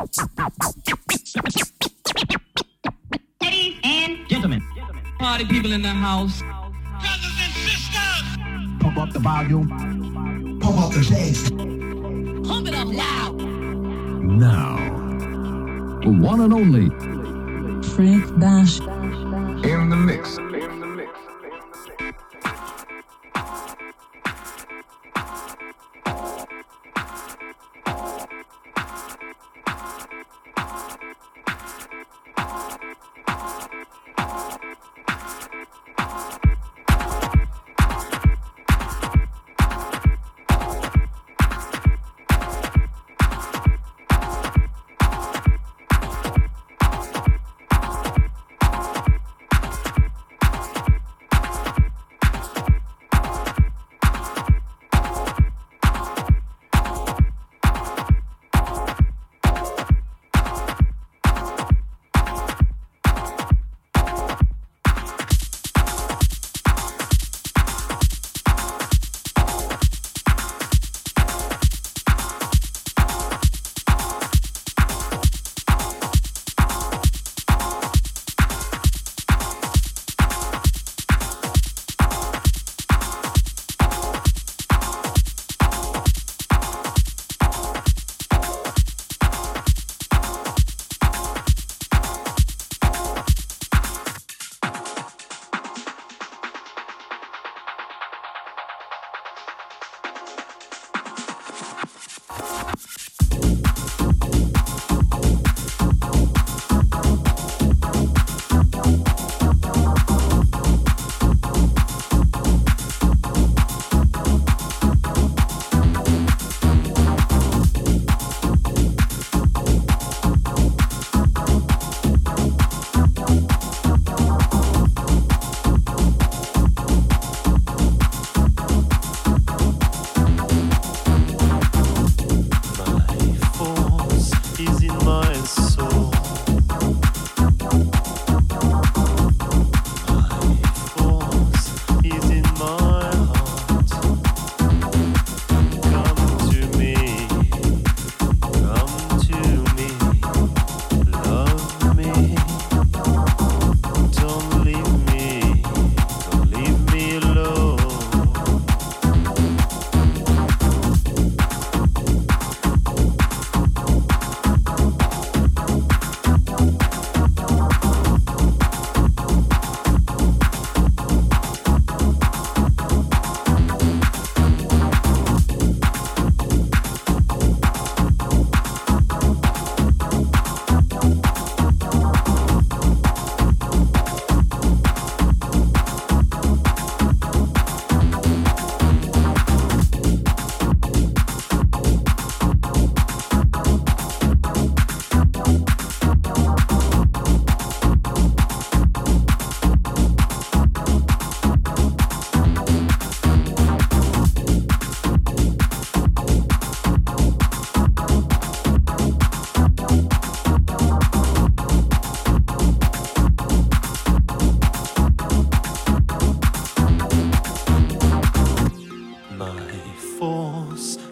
Ladies and gentlemen, party people in the house. Brothers and sisters, pump up the volume, pump up the bass, pump it up loud. Now, the one and only Frank Bash in the mix.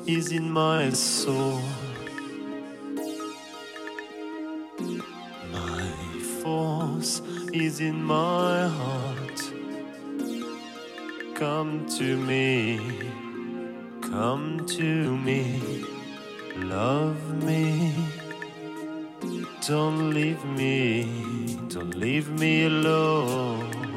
is in my soul. My force is in my heart. Come to me, come to me, love me. Don't leave me, don't leave me alone.